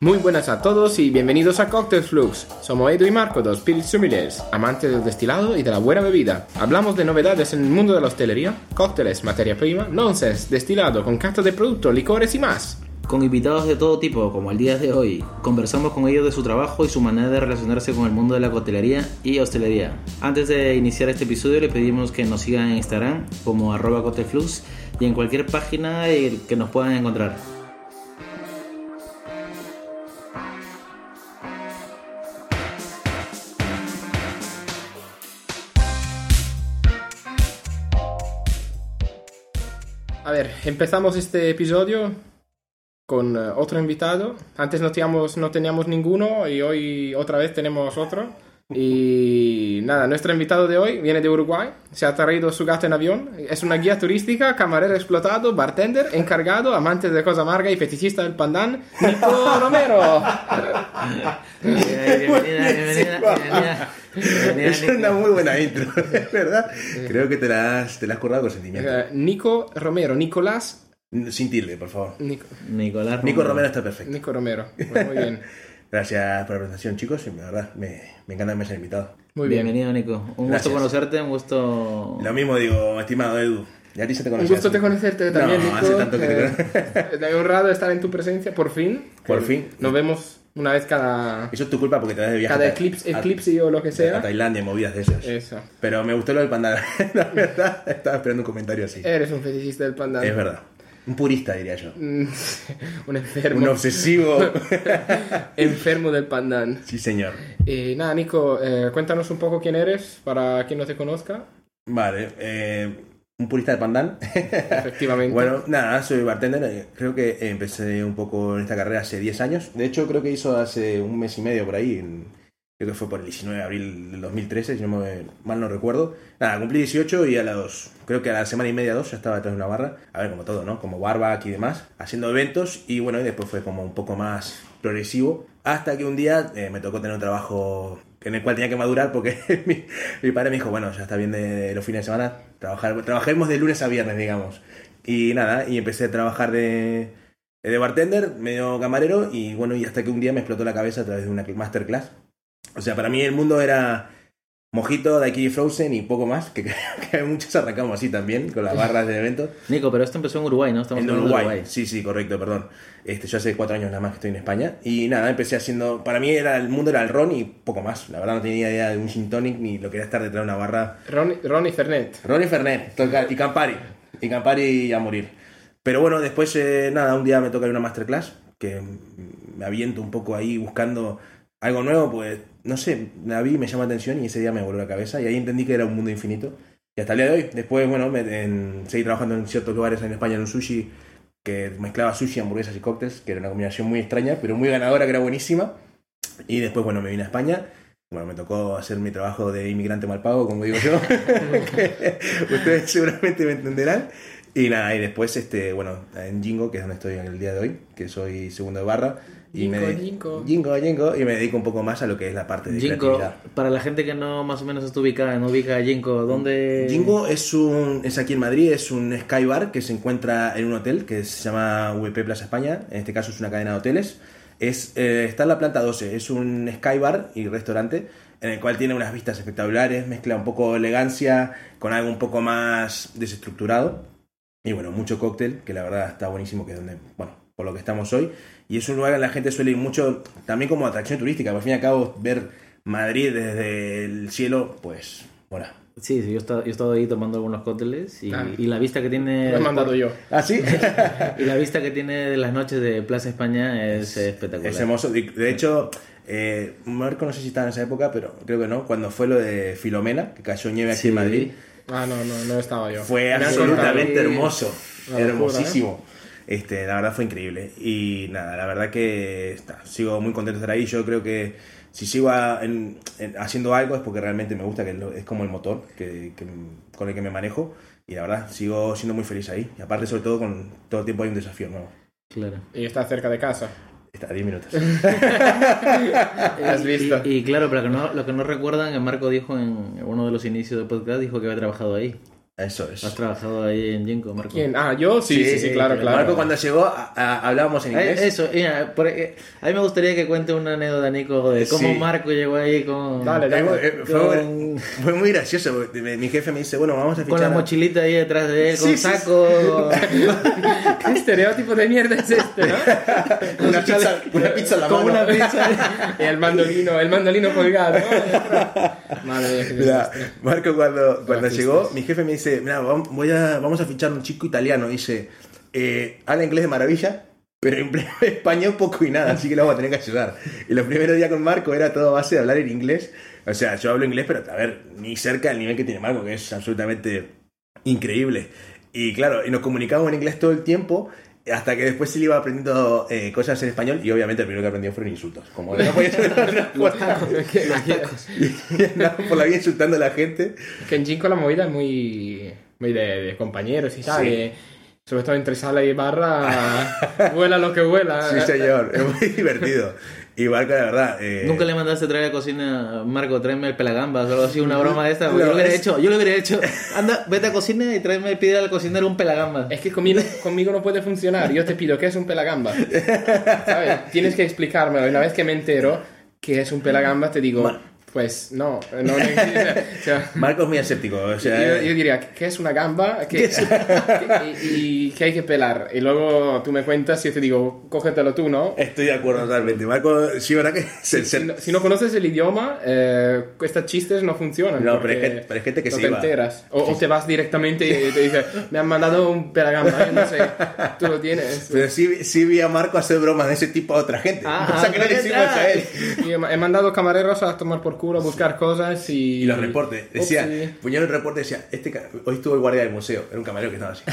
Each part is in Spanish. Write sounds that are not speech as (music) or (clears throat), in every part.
Muy buenas a todos y bienvenidos a Cocktail Flux. Somos Edu y Marco, dos Spirit Sommeliers, amantes del destilado y de la buena bebida. Hablamos de novedades en el mundo de la hostelería, cócteles, materia prima, nonsense, destilado, con cartas de productos, licores y más. Con invitados de todo tipo, como el día de hoy, conversamos con ellos de su trabajo y su manera de relacionarse con el mundo de la coctelería y hostelería. Antes de iniciar este episodio, le pedimos que nos sigan en Instagram como arroba y en cualquier página eh, que nos puedan encontrar. Empezamos este episodio con eh, otro invitado. Antes no teníamos, no teníamos ninguno y hoy otra vez tenemos otro. Y nada, nuestro invitado de hoy viene de Uruguay, se ha traído su gato en avión, es una guía turística, camarero explotado, bartender, encargado, amante de cosa amarga y fetichista del pandán, Nico Romero. Bienvenida, bienvenida, bienvenida. Es una muy buena intro, ¿verdad? Creo que te la has, te la has currado con sentimiento. Eh, Nico Romero, Nicolás Sin tilde, por favor. Nico, Nicolás Nico Romero está perfecto. Nico Romero. Pues muy bien. Gracias por la presentación, chicos. Y la verdad, me, me encanta que me hayan invitado. Muy bien. Bienvenido, Nico. Un Gracias. gusto conocerte, un gusto... Lo mismo digo, estimado Edu. Ya a ti se te Un gusto te conocerte también, No, Nico. hace tanto que te Eh, (laughs) Estoy honrado de estar en tu presencia, por fin. Por fin. Nos vemos una vez cada, Eso es tu culpa porque te vas de viaje cada a- eclipse, a- eclipse o lo que a sea. Tailandia, movidas de esas. Eso. Pero me gustó lo del panda. (laughs) La verdad, estaba esperando un comentario así. Eres un fetichista del pandán. Es verdad. Un purista, diría yo. Mm, (laughs) un enfermo. Un obsesivo. (laughs) enfermo del pandán. sí, señor. Y nada, Nico, eh, cuéntanos un poco quién eres para quien no te conozca. Vale. eh, un purista de pandán. Efectivamente. (laughs) Bueno, nada, soy bartender. eh, Creo que empecé un poco en esta carrera hace 10 años. De hecho, creo que hizo hace un mes y medio por ahí. en- creo que fue por el 19 de abril del 2013, si no me, mal no recuerdo. Nada, cumplí 18 y a los. Creo que a la semana y media, dos, ya estaba detrás de una barra. A ver, como todo, ¿no? Como barback y demás. Haciendo eventos. Y bueno, y después fue como un poco más progresivo. Hasta que un día eh, me tocó tener un trabajo en el cual tenía que madurar porque (laughs) mi, mi padre me dijo, bueno, ya está bien de los fines de semana, trabajar, trabajemos de lunes a viernes, digamos. Y nada, y empecé a trabajar de, de bartender, medio camarero, y bueno, y hasta que un día me explotó la cabeza a través de una masterclass. O sea, para mí el mundo era mojito, daiquiri frozen y poco más, que (laughs) que muchos arrancamos así también, con las barras de eventos. Nico, pero esto empezó en Uruguay, ¿no? Estamos En de Uruguay. Sí, sí, correcto, perdón. Este, yo hace cuatro años nada más que estoy en España. Y nada, empecé haciendo. Para mí era el mundo era el ron y poco más. La verdad no tenía idea de un gin tonic ni lo que era estar detrás de una barra. Ron, Ronnie Fernet. Ron y Fernet, y Campari. Y Campari a morir. Pero bueno, después, eh, nada, un día me toca ir a una masterclass que me aviento un poco ahí buscando algo nuevo, pues no sé, la vi, me llama la atención y ese día me voló la cabeza y ahí entendí que era un mundo infinito. Y hasta el día de hoy, después, bueno, me, en- seguí trabajando en ciertos lugares en España en un sushi que mezclaba sushi, hamburguesas y cócteles, que era una combinación muy extraña, pero muy ganadora, que era buenísima. Y después, bueno, me vine a España. Bueno, me tocó hacer mi trabajo de inmigrante mal pago, como digo yo. (laughs) Ustedes seguramente me entenderán. Y nada, y después, este, bueno, en Jingo, que es donde estoy en el día de hoy, que soy segundo de barra. Y Jingo, me, Jingo. Jingo, Jingo, y me dedico un poco más a lo que es la parte de Jinko, creatividad. para la gente que no más o menos está ubicada, no ubica a Jinko, ¿dónde...? Jingo es un es aquí en Madrid, es un sky bar que se encuentra en un hotel que se llama VP Plaza España, en este caso es una cadena de hoteles. Es, eh, está en la planta 12, es un sky bar y restaurante en el cual tiene unas vistas espectaculares, mezcla un poco elegancia con algo un poco más desestructurado y bueno, mucho cóctel, que la verdad está buenísimo, que es donde, bueno, por lo que estamos hoy. Y es un lugar que la gente suele ir mucho, también como atracción turística, por fin y al cabo ver Madrid desde el cielo, pues, bueno. Sí, sí, yo he estado, yo he estado ahí tomando algunos cócteles y, Ah. y la vista que tiene... Lo he mandado yo. ¿Ah, sí? (laughs) Y la vista que tiene de las noches de Plaza España es, espectacular. Es hermoso. De hecho, eh, Marco no sé si estaba en esa época, pero creo que no. Cuando fue lo de Filomena, que cayó nieve aquí Sí. en Madrid, Ah, no, no, no estaba yo. fue Me absolutamente hermoso. Locura, hermosísimo. Este, la verdad fue increíble. Y nada, la verdad que está, sigo muy contento de estar ahí. Yo creo que si sigo a- en- en- haciendo algo es porque realmente me gusta, que es lo- es como el motor que, que- con el que me manejo. Y la verdad, sigo siendo muy feliz ahí. Y aparte, sobre todo, con todo el tiempo hay un desafío nuevo. Claro. Y está cerca de casa. Está a 10 minutos. (laughs) Has visto. Y, y claro, para que no, lo que no recuerdan, que Marco dijo en uno de los inicios del podcast, dijo que había trabajado ahí. Eso es. ¿Has trabajado ahí en Jinko, Marco? ¿Quién? Ah, yo sí, sí, sí, claro, claro. Marco cuando llegó a- a- hablábamos en Eh, inglés. Eso, mira, por- eh, a mí me gustaría que cuente una anécdota, Nico, de cómo Sí. Marco llegó ahí con, Dale, dale. eh, fue, Con- fue muy gracioso. Mi jefe me dice, bueno, vamos a fichar. con la a- mochilita ahí detrás de él, Sí, con sí, sí. saco. (laughs) ¿Qué estereotipo de mierda es este, no? (laughs) una, pizza, una pizza en la con mano. una pizza. (laughs) Y el mandolino, el mandolino colgado. ¿no? Madre mía. Marco cuando, cuando llegó, mi jefe me dice, voy vamos a fichar un chico italiano. Dice, eh, habla inglés de maravilla, pero (laughs) español poco y nada, así que lo vamos a tener que ayudar. Y los primeros días con Marco era todo a base de hablar en inglés. O sea, yo hablo inglés, pero a ver, ni cerca del nivel que tiene Marco, que es absolutamente increíble. Y claro, y nos comunicábamos en inglés todo el tiempo. Hasta que después se le iba aprendiendo eh, cosas en español y obviamente el primero que aprendió fueron insultos. Como no podía ser por la vida insultando a la gente. Que en Jinko la movida es muy, muy de, de compañeros y tal. Sí. sobre todo entre sala y barra, (laughs) vuela lo que vuela. Sí, señor, es muy divertido. Y Marco, la verdad. eh, Nunca le mandaste a traer a la cocina, Marco, tráeme el pelagambas o algo así, una broma de esta. Yo lo hubiera es- hecho, yo lo hubiera hecho. Anda, vete a cocina y tráeme, pide al cocinero un pelagambas. Es que conmigo, conmigo no puede funcionar. Yo te pido, ¿qué es un pelagamba? ¿Sabes? Tienes que explicármelo. Y una vez que me entero que es un pelagamba, te digo, pues no, no. O sea, (laughs) Marco es muy escéptico. O sea, yo, yo diría, ¿qué es una gamba? ¿Qué, (laughs) y, y que hay que pelar. Y luego tú me cuentas y yo te digo, cógetelo tú, ¿no? Estoy de acuerdo totalmente. Marco, sí, ¿verdad que se- Si no, si no conoces el idioma, eh, estos chistes no funcionan. No, pero hay gente- pero hay gente que no se te iba. enteras. O, o te vas directamente y te dice, me han mandado un pelagamba, yo no sé, tú lo tienes. Pero sí, sí vi a Marco hacer bromas de ese tipo a otra gente. Ah, (laughs) o sea, que no le ah, hicimos a él. Y he mandado camareros a tomar por culo, a buscar cosas y... Y los reportes. Decía, Upsi. puñado el reporte decía, este hoy estuvo el guardia del museo. Era un camarero que estaba así.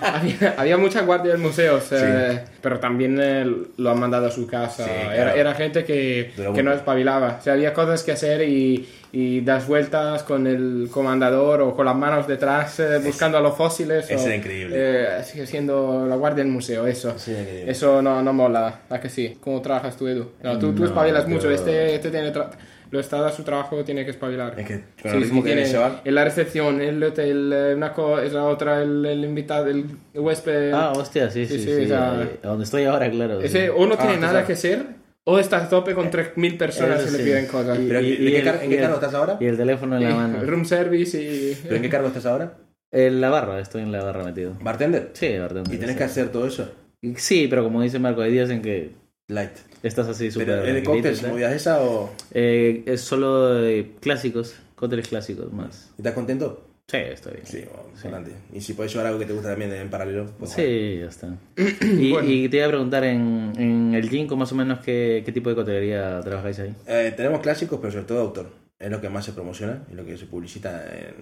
(laughs) había, había mucha guardia del museo, eh, pero también eh, lo han mandado a su casa. Sí, claro. era, era gente que, que no espabilaba. O sea, había cosas que hacer y, y das vueltas con el comandador o con las manos detrás eh, buscando a los fósiles. eso era increíble. eh, sigue siendo la guardia del museo, eso. Increíble. Eso no, no mola, ¿a que sí? ¿Cómo trabajas tú, Edu? No, tú, tú No, espabilas yo- mucho. Este, este tiene... tra- Lo está a su trabajo, tiene que espabilar. Es que Sí, sí, que tiene- en la recepción, el hotel, eh, una cosa, es la otra, el, el invitado, el huésped. Ah, hostia, sí, sí, Sí, sí. sí, o sea- a donde estoy ahora, claro. Ese sí. o no tiene Ah, nada claro. que ser, o está a tope con 3.000 personas Eso que le sí. piden cosas. Y- Pero, y- ¿de qué y car- en qué y cargo estás ahora? Y el teléfono en la mano. (laughs) Room service y... ¿Pero en qué cargo estás ahora? En la barra, estoy en la barra metido. ¿Bartender? Sí, bartender. ¿Y tenés sí. que hacer todo eso? Sí, pero como dice Marco, hay días en que Light. estás así súper. ¿Pero es de tranquilito y cócteles, tal. movidas esa o...? Eh, es solo eh, clásicos, cócteles clásicos más. ¿Estás contento? Sí, estoy bien. Sí, bueno, adelante. Y si puedes llevar algo que te gusta también en paralelo, pues Sí, ya está. (clears throat) Y, Bueno. y te iba a preguntar, en, en el Ginkgo más o menos, ¿qué, qué tipo de cotelería trabajáis ahí? Eh, tenemos clásicos, pero sobre todo autor. Es lo que más se promociona y lo que se publicita en,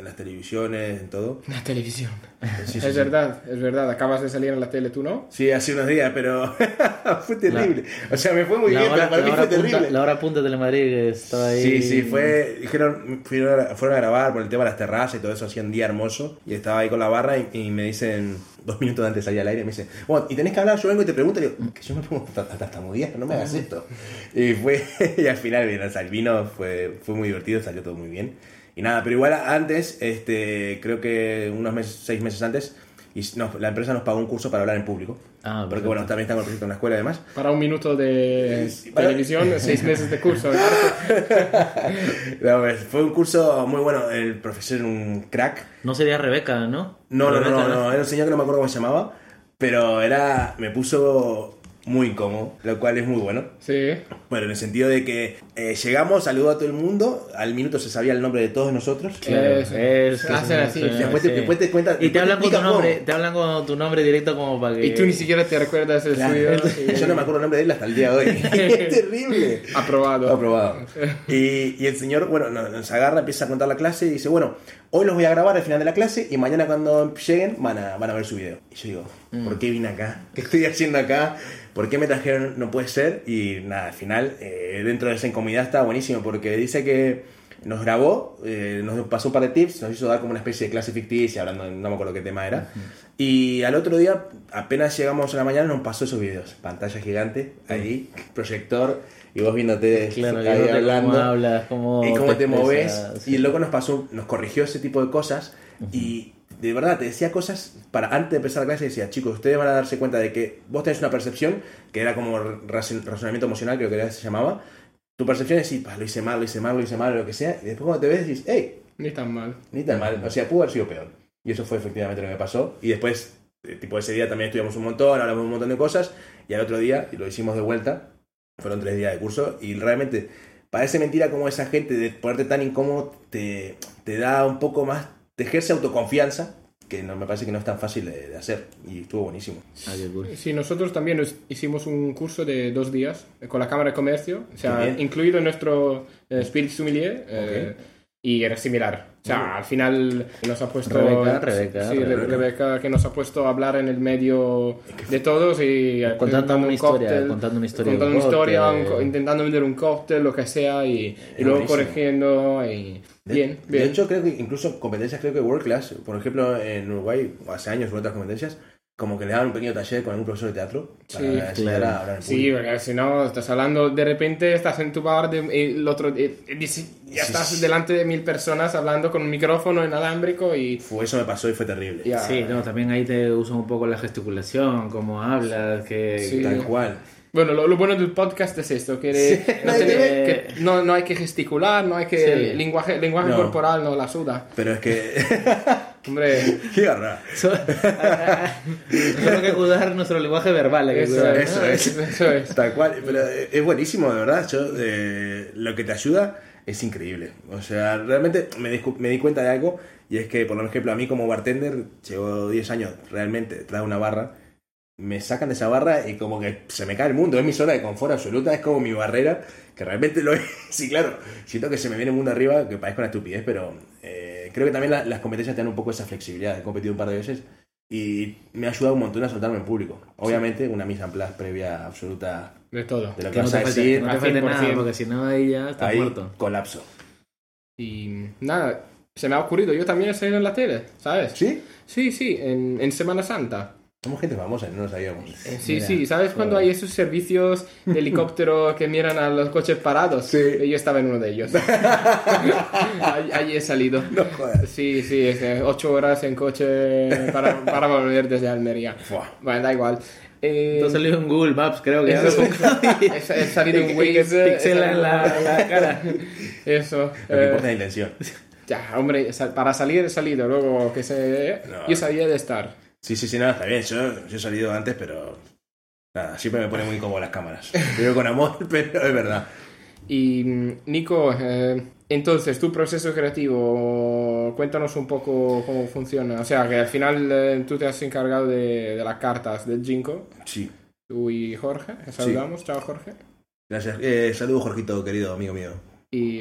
en las televisiones, en todo. La televisión. Sí, sí, es sí. verdad, es verdad. Acabas de salir en la tele, ¿tú no? Sí, hace unos días, pero (laughs) fue terrible. O sea, me fue muy bien, pero para mí la fue hora punta, terrible. la hora punta de Telemadrid estaba ahí. Sí, sí, fue. Dijeron, fueron a, fueron a grabar por el tema de las terrazas y todo eso, hacía un día hermoso. Y estaba ahí con la barra y, y me dicen, dos minutos antes de salir al aire, me dicen, bueno, y tenés que hablar, yo vengo y te pregunto, y digo, que yo me pongo hasta tartamudear, no me hagas esto. Y fue, (laughs) y al final, bien, o sea, el vino fue, fue muy divertido, salió todo muy bien. Y nada, pero igual antes, este, creo que unos meses, seis meses antes, y nos- la empresa nos pagó un curso para hablar en público. Ah, porque perfecto. bueno, también estamos proyecto en la escuela y demás. Para un minuto de para- televisión, (laughs) seis meses de curso. (laughs) No, pues, fue un curso muy bueno, el profesor era un crack. No sería Rebeca, ¿no? No, no, Rebeca, no, no, era un señor que no me acuerdo cómo se llamaba, pero era, me puso muy incómodo, lo cual es muy bueno. Sí. Bueno, en el sentido de que eh, llegamos, saludó a todo el mundo, al minuto se sabía el nombre de todos nosotros. Claro, es sí, te- después te cuentan- Y te hablan con tu nombre, cómo. te hablan con tu nombre directo como para que. Y tú ni siquiera te recuerdas el Claro, suyo. y- (laughs) Yo no me acuerdo el nombre de él hasta el día de hoy. (laughs) (laughs) es terrible. Aprobado. Aprobado. Y, y el señor, bueno, nos, agarra, empieza a contar la clase y dice, bueno, hoy los voy a grabar al final de la clase y mañana cuando lleguen van a, van a ver su video. Y yo digo, ¿por qué vine acá? ¿Qué estoy haciendo acá? ¿Por qué me trajeron? No puede ser. Y nada, al final, eh, dentro de esa incomodidad está buenísimo porque dice que nos grabó, eh, nos pasó un par de tips, nos hizo dar como una especie de clase ficticia, hablando, no me acuerdo qué tema era. Y al otro día, apenas llegamos a la mañana, nos pasó esos videos. Pantalla gigante, ahí, proyector, y vos viéndote Claro, ahí hablando. cómo hablas, cómo y cómo te, moves. expresas, Y el loco nos pasó, nos corrigió ese tipo de cosas. Y de verdad te decía cosas para antes de empezar la clase. Decía, chicos, ustedes van a darse cuenta de que vos tenés una percepción que era como razon- razonamiento emocional, creo que era- se llamaba. Tu percepción es decir, "Pa, lo hice mal, lo hice mal, lo hice mal, lo que sea. Y después cuando te ves, dices, hey, Ni tan mal. ni tan mal. O sea, pudo haber sido peor. Y eso fue efectivamente lo que pasó. Y después, eh, tipo ese día también estudiamos un montón, hablamos un montón de cosas. Y al otro día, y lo hicimos de vuelta, fueron tres días de curso. Y realmente, parece mentira como esa gente de ponerte tan incómodo te, te da un poco más, te ejerce autoconfianza, que no, me parece que no es tan fácil de, de hacer. Y estuvo buenísimo. Ah. Sí, nosotros también nos hicimos un curso de dos días eh, con la Cámara de Comercio, o sea, incluido en nuestro eh, Spirit Sommelier, eh, y era similar. O sea, al final nos ha puesto... Rebeca, Rebeca, sí, Re- Rebeca. Rebeca, que nos ha puesto a hablar en el medio de todos y... eh, Contando una un historia, cóctel, contando una historia contando de un una historia, un intentando vender un cóctel, lo que sea, y, y luego corrigiendo y... De, Bien, de bien. hecho, creo que incluso competencias, creo que World Class, por ejemplo, en Uruguay, hace años, en otras competencias, como que le daban un pequeño taller con algún profesor de teatro para Sí, enseñar a hablar en Sí, porque si no, estás hablando, de repente estás en tu bar, de, y el otro, y dice- ya Sí, estás sí. delante de mil personas hablando con un micrófono inalámbrico y Fue, eso me pasó y fue terrible. ya. Sí, no, también ahí te usan un poco la gesticulación, cómo hablas, que... Sí. Tal cual. Bueno, lo, lo bueno del podcast es esto, que, Sí, no, que no, no hay que gesticular, no hay que... Sí. Lenguaje, lenguaje No. corporal no la suda. Pero es que. (laughs) Hombre, (laughs) ¡Qué garra! So- (laughs) Solo que cuidar nuestro lenguaje verbal. hay que Eso cuidar, ¿no? Eso es. eso es. Tal cual. Pero es buenísimo, de verdad. Yo, eh, lo que te ayuda es increíble. O sea, realmente me, discu- me di cuenta de algo. Y es que, por ejemplo, a mí como bartender, llevo 10 años realmente detrás de una barra. Me sacan de esa barra y como que se me cae el mundo. Es mi zona de confort absoluta. Es como mi barrera. Que realmente lo es. (laughs) Sí, claro. Siento que se me viene el mundo arriba. Que parezca una estupidez. Pero eh, creo que también la- las competencias te dan un poco esa flexibilidad. He competido un par de veces. Y me ha ayudado un montón a soltarme en público. Obviamente, una mise en place previa absoluta De todo. de lo que, Que no vas te a falte, decir. no te al falte 100%. nada, porque si no ahí ya estás ahí, muerto. colapso. Y nada, se me ha ocurrido, yo también he salido en la tele, ¿sabes? ¿Sí? Sí, sí, en, en Semana Santa. Somos gente famosa y no lo sabíamos. Eh, Sí, Mira, sí, ¿sabes cuando hay esos servicios de helicóptero (laughs) que miran a los coches parados? Sí. Yo estaba en uno de ellos. (laughs) Allí, allí he salido. No jodas. Sí, sí, es de ocho horas en coche para, para volver desde Almería. (laughs) Bueno, da igual. Eh, has salido en Google Maps, creo que eso- he he, he salido en Y que Waze. he pixela en la, cara. (laughs) Eso. Lo que eh, importa es la intención. ya, hombre, para salir he salido. Luego que se... No. Yo sabía de estar. Sí, sí, sí, nada, está bien. Yo, yo he salido antes, pero. Nada, siempre me pone muy incómodo las cámaras. (laughs) Digo con amor, (laughs) pero es verdad. Y mm, Nico, eh, entonces tu proceso creativo, cuéntanos un poco cómo funciona. O sea, que al final eh, tú te has encargado de, de las cartas del Jinko, Sí. tú y Jorge. que Saludamos, chao Jorge. Gracias. Eh, saludos, Jorgito, querido amigo mío. Y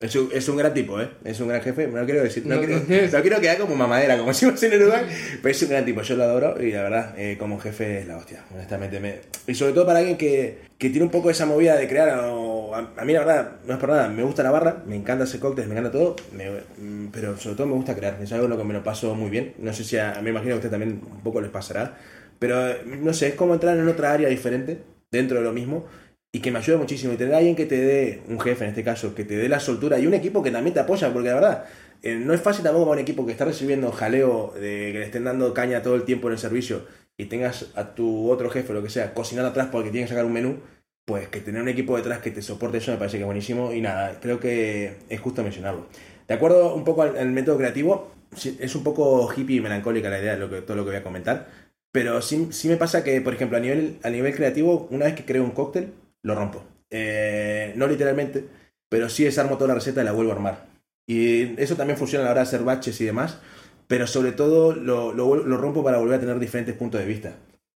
Es un, es un gran tipo, ¿eh? Es un gran jefe. No quiero decir. No, No, quiero, (laughs) no. quiero quedar como mamadera, como (laughs) si fuese en Uruguay. Pero es un gran tipo. Yo lo adoro y la verdad, eh, como jefe es la hostia. Honestamente. Me... Y sobre todo para alguien que, que tiene un poco esa movida de crear. o- a, a mí, la verdad, no es por nada. Me gusta la barra, me encanta hacer cócteles, me encanta todo. me- mm, pero sobre todo me gusta crear. Es algo en lo que me lo paso muy bien. No sé si a, me imagino que a usted también un poco les pasará. Pero eh, no sé, es como entrar en otra área diferente dentro de lo mismo y que me ayuda muchísimo. Y tener a alguien que te dé, un jefe en este caso, que te dé la soltura y un equipo que también te apoya, porque la verdad, eh, no es fácil tampoco para un equipo que está recibiendo jaleo, de que le estén dando caña todo el tiempo en el servicio y tengas a tu otro jefe, lo que sea, cocinando atrás porque tiene que sacar un menú. Pues que tener un equipo detrás que te soporte eso me parece que es buenísimo y nada, creo que es justo mencionarlo. De acuerdo un poco al, método creativo, es un poco hippie y melancólica la idea de lo que, todo lo que voy a comentar, pero sí, sí me pasa que, por ejemplo, a nivel, a nivel creativo, una vez que creo un cóctel, lo rompo. Eh, no literalmente, pero sí desarmo toda la receta y la vuelvo a armar. Y eso también funciona a la hora de hacer baches y demás, pero sobre todo lo, lo lo rompo para volver a tener diferentes puntos de vista.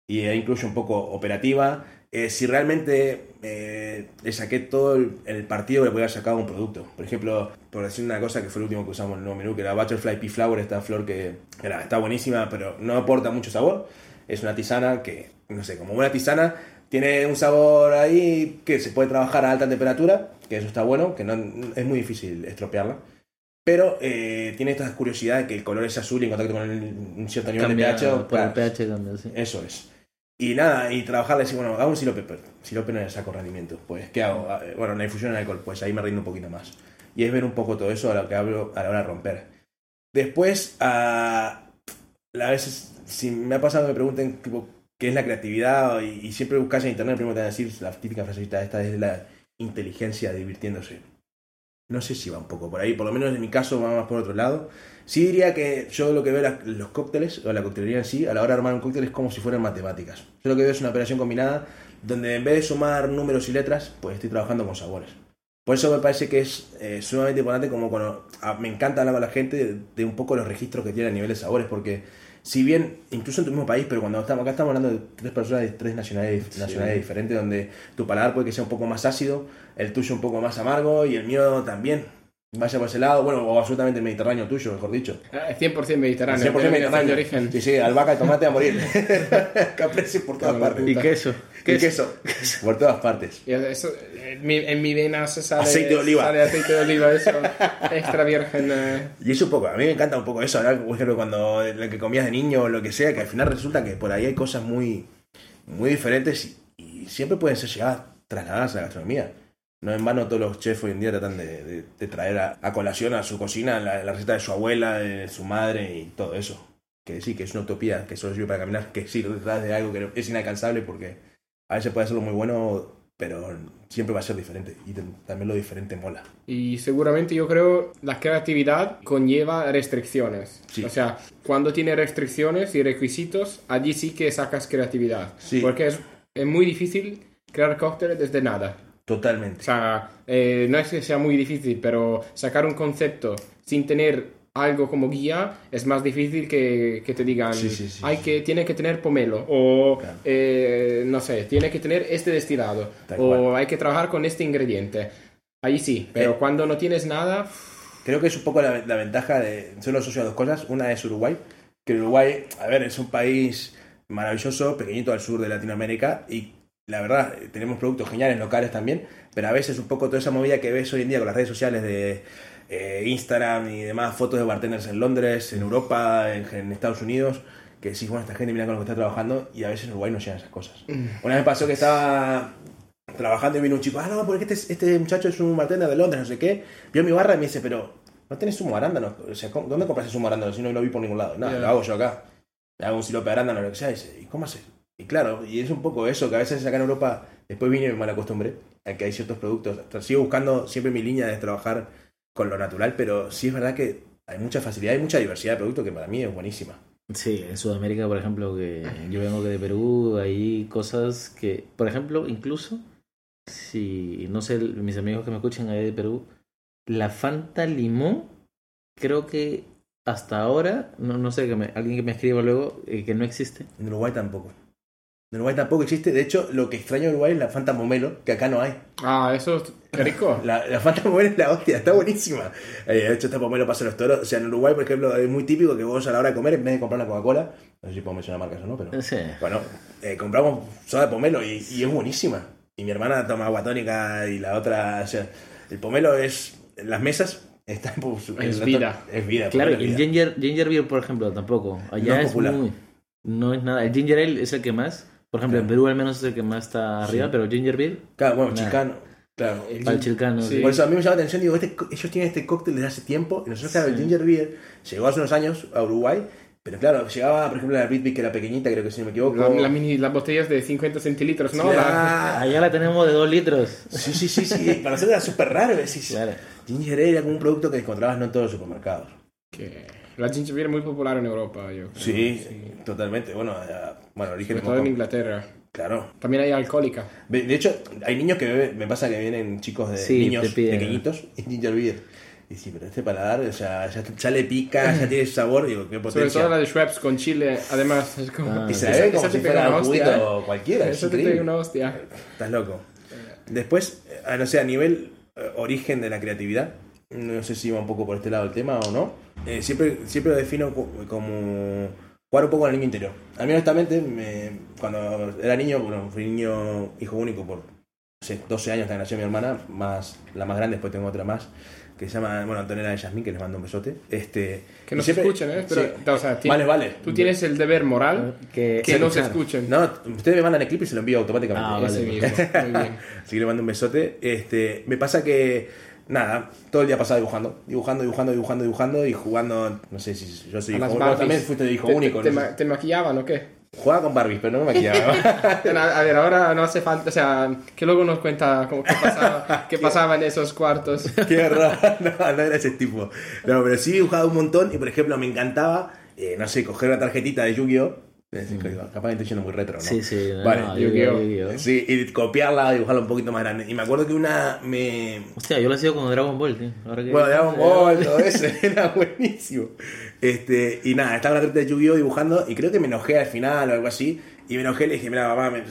Y ahí incluye un poco operativa. Eh, si realmente eh, le saqué todo el, el partido que le podía haber sacado a un producto. Por ejemplo, por decir una cosa que fue el último que usamos en el nuevo menú, que era Butterfly Pea Flower, esta flor que era, está buenísima, pero no aporta mucho sabor. Es una tisana que, no sé, como buena tisana, Tiene un sabor ahí que se puede trabajar a alta temperatura, que eso está bueno, que no es muy difícil estropearla. Pero eh, tiene esta curiosidad de que el color es azul y en contacto con el- un cierto nivel Cambia de pH. por el claro, pH cambia, sí. Eso es. Y nada, y trabajar, decir, bueno, hago un sirope, sirope no le saco rendimiento. Pues, ¿qué hago? Ah, eh, Bueno, la infusión en alcohol, pues ahí me rindo un poquito más. Y es ver un poco todo eso a lo que hablo a la hora de romper. Después, a, a veces, si me ha pasado que me pregunten qué es la creatividad y, y siempre buscas en internet, primero te van a decir la típica frasecita, esta es la inteligencia divirtiéndose. No sé si va un poco por ahí, por lo menos en mi caso va más por otro lado. Sí diría que yo lo que veo los cócteles, o la coctelería en sí, a la hora de armar un cóctel es como si fueran matemáticas. Yo lo que veo es una operación combinada donde en vez de sumar números y letras, pues estoy trabajando con sabores. Por eso me parece que es eh, sumamente importante como cuando ah, me encanta hablar con la gente de, de un poco los registros que tiene a nivel de sabores, porque si bien, incluso en tu mismo país, pero cuando estamos acá estamos hablando de tres personas de tres nacionalidades, nacionalidades diferentes, donde tu paladar puede que sea un poco más ácido, el tuyo un poco más amargo y el mío también. Vaya por ese lado, bueno, o absolutamente mediterráneo tuyo, mejor dicho. Eh, 100% mediterráneo. 100% denominación mediterráneo. de origen. Sí, sí, albahaca y tomate a morir. (laughs) (laughs) Caprese por todas partes. Y queso. Y queso. Por todas partes. Y eso, en, mi, en mi vena se sale Aceite de oliva. Sale aceite de oliva, eso. (laughs) extra virgen. eh. Y eso un poco, a mí me encanta un poco eso, ¿verdad? Por ejemplo, cuando lo que comías de niño o lo que sea, que al final resulta que por ahí hay cosas muy, muy diferentes y, y siempre pueden ser llegadas, trasladadas a la gastronomía. No en vano todos los chefs hoy en día tratan de, de- de traer a, a colación a su cocina la, la receta de su abuela, de su madre y todo eso. Que sí, que es una utopía, que solo sirve para caminar, que sí, detrás de algo que es inalcanzable porque a veces puede hacerlo muy bueno, pero siempre va a ser diferente. Y también lo diferente mola. Y seguramente yo creo la creatividad conlleva restricciones. Sí. O sea, cuando tiene restricciones y requisitos, allí sí que sacas creatividad. Sí. Porque es, es muy difícil crear cócteles desde nada. Totalmente. O sea, eh, no es que sea muy difícil, pero sacar un concepto sin tener algo como guía es más difícil que, que te digan, Sí, sí, sí, hay que, tiene que tener pomelo, o Claro. eh, no sé, tiene que tener este destilado, Tal o cual. hay que trabajar con este ingrediente. Ahí sí, pero Eh. cuando no tienes nada, Creo que es un poco la, la ventaja de. Solo asocio a dos cosas. Una es Uruguay, que Uruguay, a ver, es un país maravilloso, pequeñito al sur de Latinoamérica y la verdad, eh, tenemos productos geniales locales también, pero a veces un poco toda esa movida que ves hoy en día con las redes sociales de eh, Instagram y demás, fotos de bartenders en Londres, en Europa, en, en Estados Unidos, que decís, bueno, esta gente mira con lo que está trabajando y a veces en Uruguay no llegan esas cosas. Una vez pasó que estaba trabajando y vino un chico, ah, no, porque este, este muchacho es un bartender de Londres, no sé qué, vio mi barra y me dice, pero no tenés zumo de arándano, o sea, ¿cómo- ¿dónde compras el zumo de arándano si no lo vi por ningún lado? Nada, lo hago yo acá. Le hago un sirope de arándano lo que sea, y dice, ¿y cómo haces? Y claro, y es un poco eso, que a veces acá en Europa, después vine y me mal acostumbré a que hay ciertos productos. Sigo buscando siempre mi línea de trabajar con lo natural, pero sí es verdad que hay mucha facilidad, hay mucha diversidad de productos que para mí es buenísima. Sí, en Sudamérica, por ejemplo, que yo vengo de Perú, hay cosas que, por ejemplo, incluso, si, no sé, mis amigos que me escuchan ahí de Perú, la Fanta Limón, creo que hasta ahora, no, no sé, que me- alguien que me escriba luego, eh, que no existe. En Uruguay tampoco. En Uruguay tampoco existe. De hecho, lo que extraño de Uruguay es la Fanta Momelo, que acá no hay. ah, eso es rico. (laughs) La, la Fanta Pomelo es la hostia, está buenísima. Eh, de hecho, esta Pomelo pasa a los toros. O sea, en Uruguay, por ejemplo, es muy típico que vos a la hora de comer, en vez de comprar una Coca-Cola, no sé si puedo mencionar marcas o no, pero. Sí. Bueno, eh, compramos soda de pomelo y, y es buenísima. Y mi hermana toma agua tónica y la otra. O sea, el pomelo es. Las mesas están. pues, Es el vida. Es vida. Claro, y el ginger, ginger beer, por ejemplo, tampoco. Allá No es es, popular. muy... No es nada. El ginger ale es el que más, por ejemplo, en. Perú al menos es el que más está arriba, Sí. pero ginger beer, Claro, bueno, Nada. chicano. Claro. El para el chilcano. sí. sí. Por eso a mí me llama la atención, digo, este co- ellos tienen este cóctel desde hace tiempo, y nosotros, claro, el ginger beer llegó hace unos años a Uruguay, pero claro, llegaba, por ejemplo, la Britvic, que era pequeñita, creo que si no me equivoco. La- la mini- las botellas de 50 centilitros, ¿no? Sí, La- ah, Allá la tenemos de dos litros. sí, sí, sí, sí, para nosotros era súper raro, decís, Claro. ginger ale era como un producto que encontrabas no en todos los supermercados. que la ginger beer es muy popular en Europa, yo creo. Sí, totalmente, bueno, bueno, origen Sobre todo en Inglaterra. Claro. También hay alcohólica. De hecho, hay niños que beben, me pasa que vienen chicos de Sí, niños pequeñitos y ginger beer. Y sí, pero este paladar, o sea, ya, ya le pica, ya (clears throat) tiene sabor, digo, qué Sobre potencia. todo la de Schweppes con chile, además. Es como... Ah, Y se esa como si fuera un juguito ¿eh? cualquiera, es Eso te pega una hostia. Estás loco. Después, eh, no sé, a nivel eh, origen de la creatividad, no sé si va un poco por este lado el tema o no. eh, siempre, siempre lo defino co- como, jugar un poco con el niño interior. A mí honestamente, me- cuando era niño, bueno, fui niño hijo único por no sé, 12 años hasta que nació mi hermana, más la más grande, después tengo otra más, que se llama, bueno, Antonella de Yasmín, que les mando un besote. Este, Que nos siempre- escuchen, ¿eh? Pero, sí. o sea, ti- Vale, vale. Tú tienes el deber moral Que- que nos escuchar. escuchen. No, ustedes me mandan el clip y se lo envío automáticamente. Ah, vale. Ese mismo. Muy bien. (laughs) Así que le mando un besote. Este, me pasa que, nada, todo el día pasaba dibujando, dibujando, dibujando, dibujando, dibujando y jugando, no sé si yo soy hijo único. También fuiste hijo ¿Te, único. te, no ma- te maquillaban o qué? Jugaba con Barbies, pero no me maquillaba. (laughs) (laughs) A ver, ahora no hace falta, o sea, que luego nos cuenta cómo, qué, pasaba, (laughs) qué pasaba en esos cuartos. Qué horror. No, no era ese tipo. No, pero sí dibujaba un montón y, por ejemplo, me encantaba, eh, no sé, coger una tarjetita de Yu-Gi-Oh! Es decir, Capaz que estoy yendo muy retro, ¿no? Sí, sí. no, Vale, no, Yu-Gi-Oh. Yu-Gi-Oh. Sí, y copiarla, dibujarla un poquito más grande. Y me acuerdo que una me, Hostia, yo lo hacía con Dragon Ball, tío. Ahora que- Bueno, Dragon Ball, todo (laughs) eso, era buenísimo. Este, y nada, estaba la tarjeta de Yu-Gi-Oh! dibujando y creo que me enojé al final o algo así. Y me enojé y le dije, mira, mamá, me,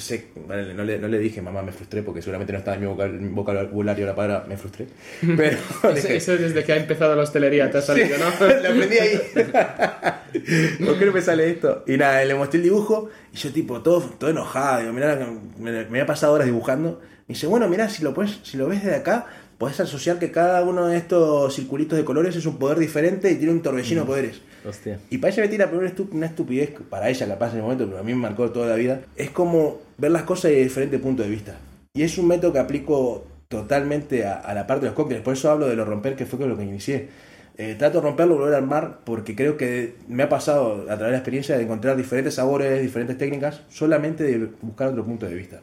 vale, no, le, no le dije, mamá, me frustré porque seguramente no estaba en mi vocabulario la palabra, me frustré. (laughs) Pero Eso, eso desde que ha empezado la hostelería te ha salido, ¿no? (laughs) lo aprendí ahí. (laughs) ¿Por qué no me sale esto? Y nada, le mostré el dibujo y yo tipo, todo, todo enojado. Digo, mirá, me, me pasado horas dibujando. Me dice, bueno, mira, si lo, puedes, si lo ves desde acá, podés asociar que cada uno de estos circulitos de colores es un poder diferente y tiene un torbellino de poderes. Hostia. Y para ella tira una, estu- una estupidez, para ella capaz en el momento, pero a mí me marcó toda la vida. Es como ver las cosas desde diferente punto de vista. Y es un método que aplico totalmente a, a la parte de los cócteles. Por eso hablo de lo romper, que fue con lo que inicié. Eh, trato de romperlo, volver a armar, porque creo que me ha pasado a través de la experiencia de encontrar diferentes sabores, diferentes técnicas, solamente de buscar otro punto de vista.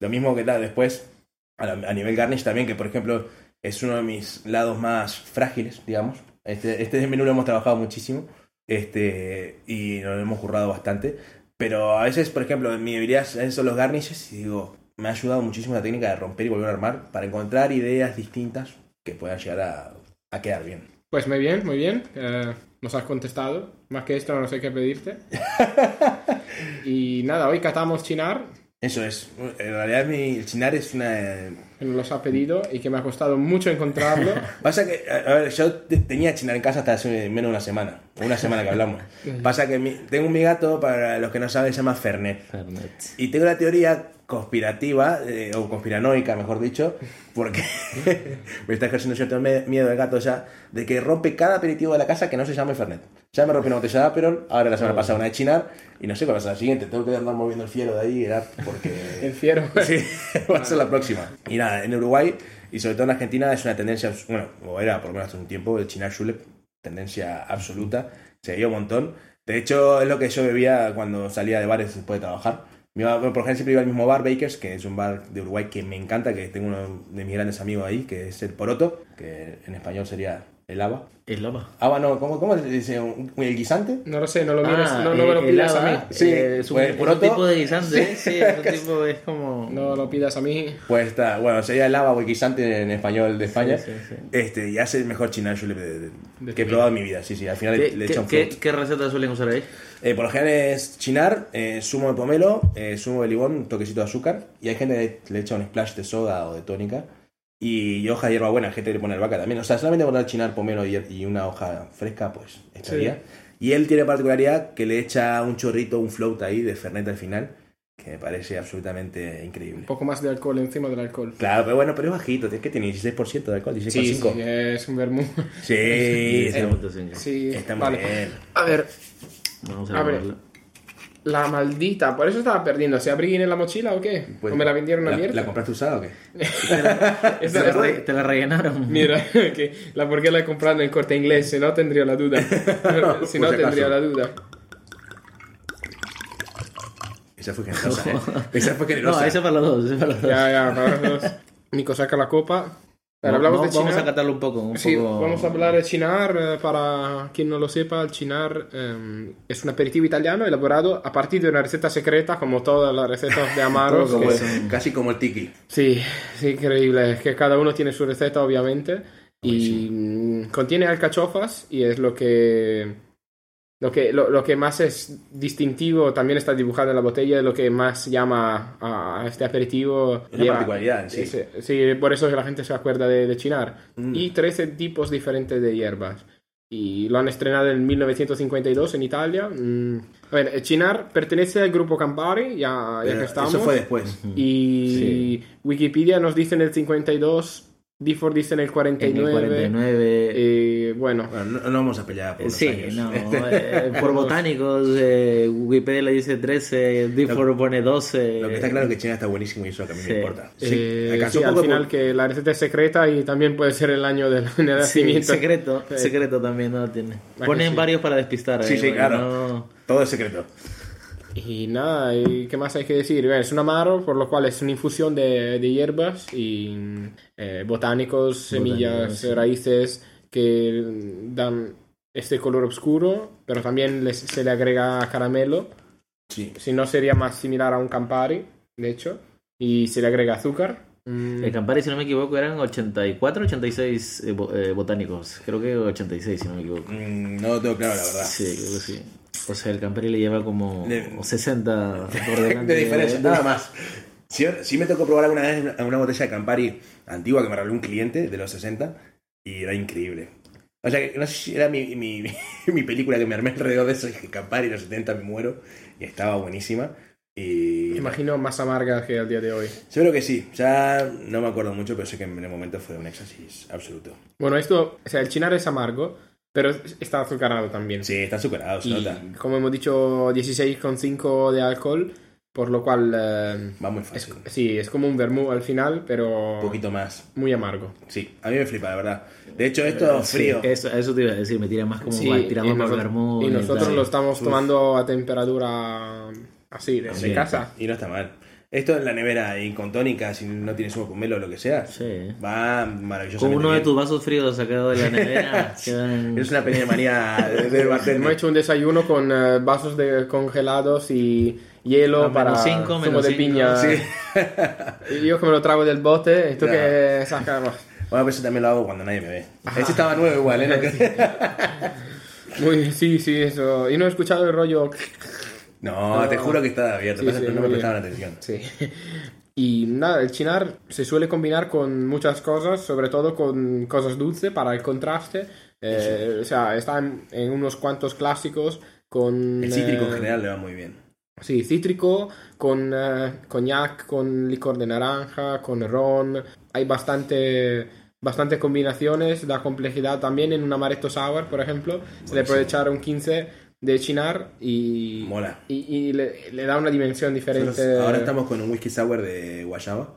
Lo mismo que tal, después, a, la- a nivel garnish también, que por ejemplo es uno de mis lados más frágiles, digamos. Este, este menú lo hemos trabajado muchísimo este, y nos lo hemos currado bastante. Pero a veces, por ejemplo, mi debilidad son los garnishes y digo, me ha ayudado muchísimo la técnica de romper y volver a armar para encontrar ideas distintas que puedan llegar a, a quedar bien. Pues muy bien, muy bien. Eh, nos has contestado. Más que esto no sé qué pedirte. (laughs) Y nada, hoy catamos chinar, Eso es. En realidad mi, el chinar es una... que nos los ha pedido y que me ha costado mucho encontrarlo. (laughs) Pasa que, a ver, yo te- tenía chinar en casa hasta hace menos de una semana. Una semana que hablamos. (laughs) Pasa que mi- tengo un mi gato, para los que no saben, se llama Fernet. Fernet. Y tengo la teoría conspirativa, eh, o conspiranoica, mejor dicho, porque (laughs) me está ejerciendo cierto me- miedo el gato ya, de que rompe cada aperitivo de la casa que no se llame Fernet. Ya me rompió una botella de Aperol, ahora la semana pasada una de Chinar, y no sé cuál va a ser la siguiente. Tengo que andar moviendo el fiero de ahí, era porque... (laughs) El fiero. Sí, (laughs) va a ser la próxima. Y nada, en Uruguay y sobre todo en Argentina es una tendencia, bueno, o era por lo menos hace un tiempo, el Chinar Julep, tendencia absoluta, se dio un montón. De hecho, es lo que yo bebía cuando salía de bares después de trabajar. Por ejemplo, siempre iba al mismo bar, Bakers, que es un bar de Uruguay que me encanta, que tengo uno de mis grandes amigos ahí, que es el Poroto, que en español sería el haba. El lava. Haba no, ¿cómo, cómo se dice? ¿Un- ¿El guisante? No lo sé, no lo mires, Ah, no, no me lo pidas a mí. Sí, eh, es un, pues, es un poroto. tipo de guisante, ¿eh? sí, es un tipo, es (laughs) como... No lo pidas a mí. Pues está, bueno, sería el haba o el guisante en español de España. sí, sí. Este, y hace el mejor Chinar Julep de- de- De que he probado en mi vida. Sí, sí, al final le, ¿Qué, le echan qué- fruit. qué recetas suelen usar ahí? Eh, por lo general es chinar, eh, zumo de pomelo, eh, zumo de limón, un toquecito de azúcar. Y hay gente que le echa un splash de soda o de tónica. Y, hoja de hierbabuena, gente que le pone albahaca también. O sea, solamente poner chinar, pomelo y, y una hoja fresca, pues estaría. Y él tiene particularidad que le echa un chorrito, un float ahí de Fernet al final, que me parece absolutamente increíble. Un poco más de alcohol encima del alcohol. Claro, pero bueno, pero es bajito, es que tiene 16% de alcohol, 16,5. Sí, sí, es un vermú. Sí, Sí, está, sí. Sí, está muy vale. bien. A ver, Vamos A a, ver. La maldita, por eso estaba perdiendo. ¿Se abrí en la mochila o qué? Pues, ¿O me la vendieron ¿La, abierta? ¿La compraste usada o qué? (laughs) ¿Te, la re- te la rellenaron? Mira, (laughs) que la por qué la he comprado en el corte inglés, si no tendría la duda. (laughs) si no si tendría acaso. la duda. Esa fue generosa, ¿eh? Esa fue generosa. No, esa para los dos, esa para los dos. Ya, ya, para los dos. Nico saca la copa. Ahora hablamos No, de vamos a catarlo un poco. Un Sí, poco... vamos a hablar de chinar. eh, Para quien no lo sepa, el chinar eh, es un aperitivo italiano elaborado a partir de una receta secreta, como todas las recetas de (laughs) Amaro. Como casi como el tiki. Sí, sí, increíble. Es que cada uno tiene su receta, obviamente. Y contiene alcachofas y es lo que. Lo que, lo, lo que más es distintivo también está dibujado en la botella, es lo que más llama a, a este aperitivo. Es la particularidad en sí. Sí, sí, por eso la gente se acuerda de, de chinar. Mm. Y 13 tipos diferentes de hierbas. y lo han estrenado en 1952 en Italia. Mm, a ver, Chinar pertenece al grupo Campari, ya, ya que estamos. Eso fue después. Y Wikipedia nos dice en el 52, Difford dice en el En 49. el 49. eh, bueno, Bueno, no, no vamos a pelear por los Sí, años. no, (laughs) eh, por botánicos, eh, Wikipedia le dice 13, Difford pone 12. Lo que está claro es que China está buenísimo y eso que a mí Sí. me importa. Sí, eh, sí, un al poco final por- que la receta es secreta y también puede ser el año del, Sí, nacimiento. secreto, Sí. secreto también no tiene. que Ponen sí? varios para despistar. Sí, eh, sí, claro. no- Todo es secreto. Y nada, ¿y ¿qué más hay que decir? Es un amaro, por lo cual es una infusión de, de hierbas y eh, botánicos, semillas, sí. raíces que dan este color oscuro, pero también les- se le agrega caramelo, Sí. si no sería más similar a un Campari, de hecho, y se le agrega azúcar. Mm, El Campari, si no me equivoco, eran 84, 86 eh, bo- eh, botánicos. Creo que 86, si no me equivoco. Mm, no lo tengo claro, la verdad. Sí, creo que sí. O sea, el Campari le lleva como De- 60 por (laughs) delante. de diferencia, de- nada más. Sí, sí me tocó probar alguna vez una, una botella de Campari antigua que me regaló un cliente de los 60 y era increíble. O sea, que no sé si era mi, mi, (laughs) mi película que me armé alrededor de eso, dije Campari en los 70 me muero y estaba buenísima. Y me imagino más amarga que al día de hoy. seguro que sí, ya no me acuerdo mucho, pero sé que en el momento fue un éxtasis absoluto. Bueno, esto, o sea, el chinar es amargo, pero está azucarado también. Sí, está superado, se Y nota. como hemos dicho, 16,5 de alcohol, por lo cual eh, Va muy es, fácil. sí, es como un vermú al final, pero Un poquito más. muy amargo. Sí, a mí me flipa, la verdad. De hecho, esto Sí, frío. eso, eso te iba a decir, me tira más como Sí, y, tirando por nosotros, vermouth y y nosotros tal. lo estamos Uf. tomando a temperatura así, de, de Sí. casa. Y no está mal. Esto en la nevera y con tónica, si no tienes un pomelo o lo que sea, Sí. va Con maravillosamente uno de tus vasos fríos sacados de la nevera, (laughs) quedan... Es una pequeña manía de, de Hemos bartender. hecho un desayuno con eh, vasos de congelados y hielo A para cinco, zumo de cinco. piña. Sí. Y yo que me lo trago del bote, tú Ya. que sacas... Bueno, pero eso también lo hago cuando nadie me ve. Ese estaba nuevo igual, ¿eh? (laughs) No Muy, sí, sí, eso. Y no he escuchado el rollo... No, te juro que estaba abierto, Sí, pasa sí, que no me prestaban atención. Sí. (laughs) Y nada, el chinar se suele combinar con muchas cosas, sobre todo con cosas dulces para el contraste. Eh, o sea, está en, en unos cuantos clásicos con... El cítrico en eh, general le va muy bien. Sí, cítrico, con eh, coñac, con licor de naranja, con ron. Hay bastante, bastante combinaciones, da complejidad también en un amaretto sour, por ejemplo. Se le puede echar un 15 de chinar y, Mola. y, y le, le da una dimensión diferente. Nosotros ahora estamos con un whisky sour de guayaba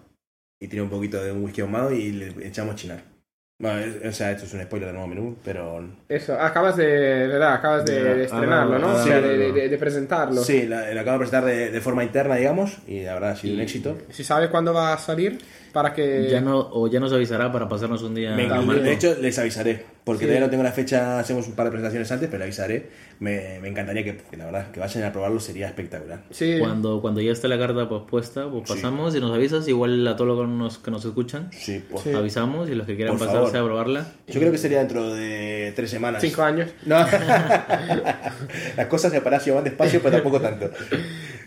y tiene un poquito de un whisky ahumado y le echamos chinar. Bueno, es- o sea, esto es un spoiler del nuevo menú, pero Eso, acabas de, ¿verdad? Acabas de, de estrenarlo, ¿no? ah, O sea, sí. de, de- de presentarlo. sí, lo acabo de presentar de, de forma interna, digamos, y la verdad ha sido un éxito. Si sabes cuándo va a salir, para que... Ya no, o ya nos avisará para pasarnos un día Me- de hecho, les avisaré, porque Sí. todavía no tengo la fecha, hacemos un par de presentaciones antes, pero avisaré. Me, me encantaría que, que la verdad, que vayan a probarlo, sería espectacular. Sí, Cuando, cuando ya esté la carta pues, puesta, pues Sí. pasamos y nos avisas. Igual a todos los que nos, que nos escuchan, Sí, Sí. avisamos y los que quieran Por pasarse favor. a probarla. Yo creo que sería dentro de tres semanas. cinco años. No. (laughs) Las cosas de Palacio van despacio, pero tampoco tanto.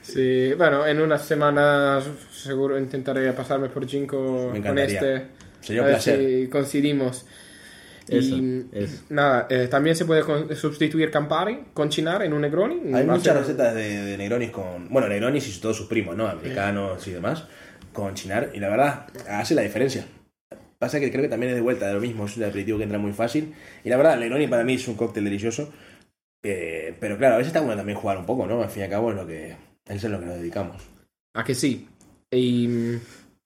Sí, bueno, en unas semanas seguro intentaré pasarme por Jinko con este. Sería un a ver placer. si coincidimos. Eso, y eso. nada, eh, también se puede con- sustituir Campari con Chinar en un Negroni. Hay muchas ser- recetas de, de Negronis con. Bueno, Negronis y todos sus primos, ¿no? Americanos y demás. Con chinar. Y la verdad, hace la diferencia. Pasa que creo que también es de vuelta de lo mismo. Es un aperitivo que entra muy fácil. Y la verdad, el Negroni para mí es un cóctel delicioso. Eh, pero claro, a veces está bueno también jugar un poco, ¿no? Al fin y al cabo es lo que. Eso es lo que nos dedicamos. A que sí. Y,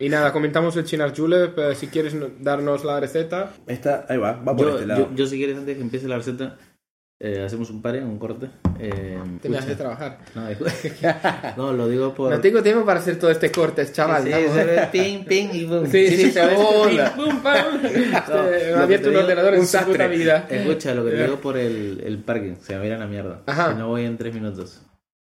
y nada, comentamos el Chinar Julep. eh, si quieres no- darnos la receta. Esta, ahí va, va por Yo, este lado. yo, yo, si quieres, antes que empiece la receta, eh, hacemos un pare, un corte. Eh, Tenías que trabajar. no, (laughs) no, lo digo por... No tengo tiempo para hacer todo este corte, chaval. Sí, ve ping, ping y boom. Sí, sí, sí, ¿sabes? hola. Pim, pum, pam. (laughs) Este, ha abierto un digo, ordenador en su puta vida. Escucha, lo que te digo por el, el parking. Se me va a ir a la mierda. Ajá. Si no voy en tres minutos.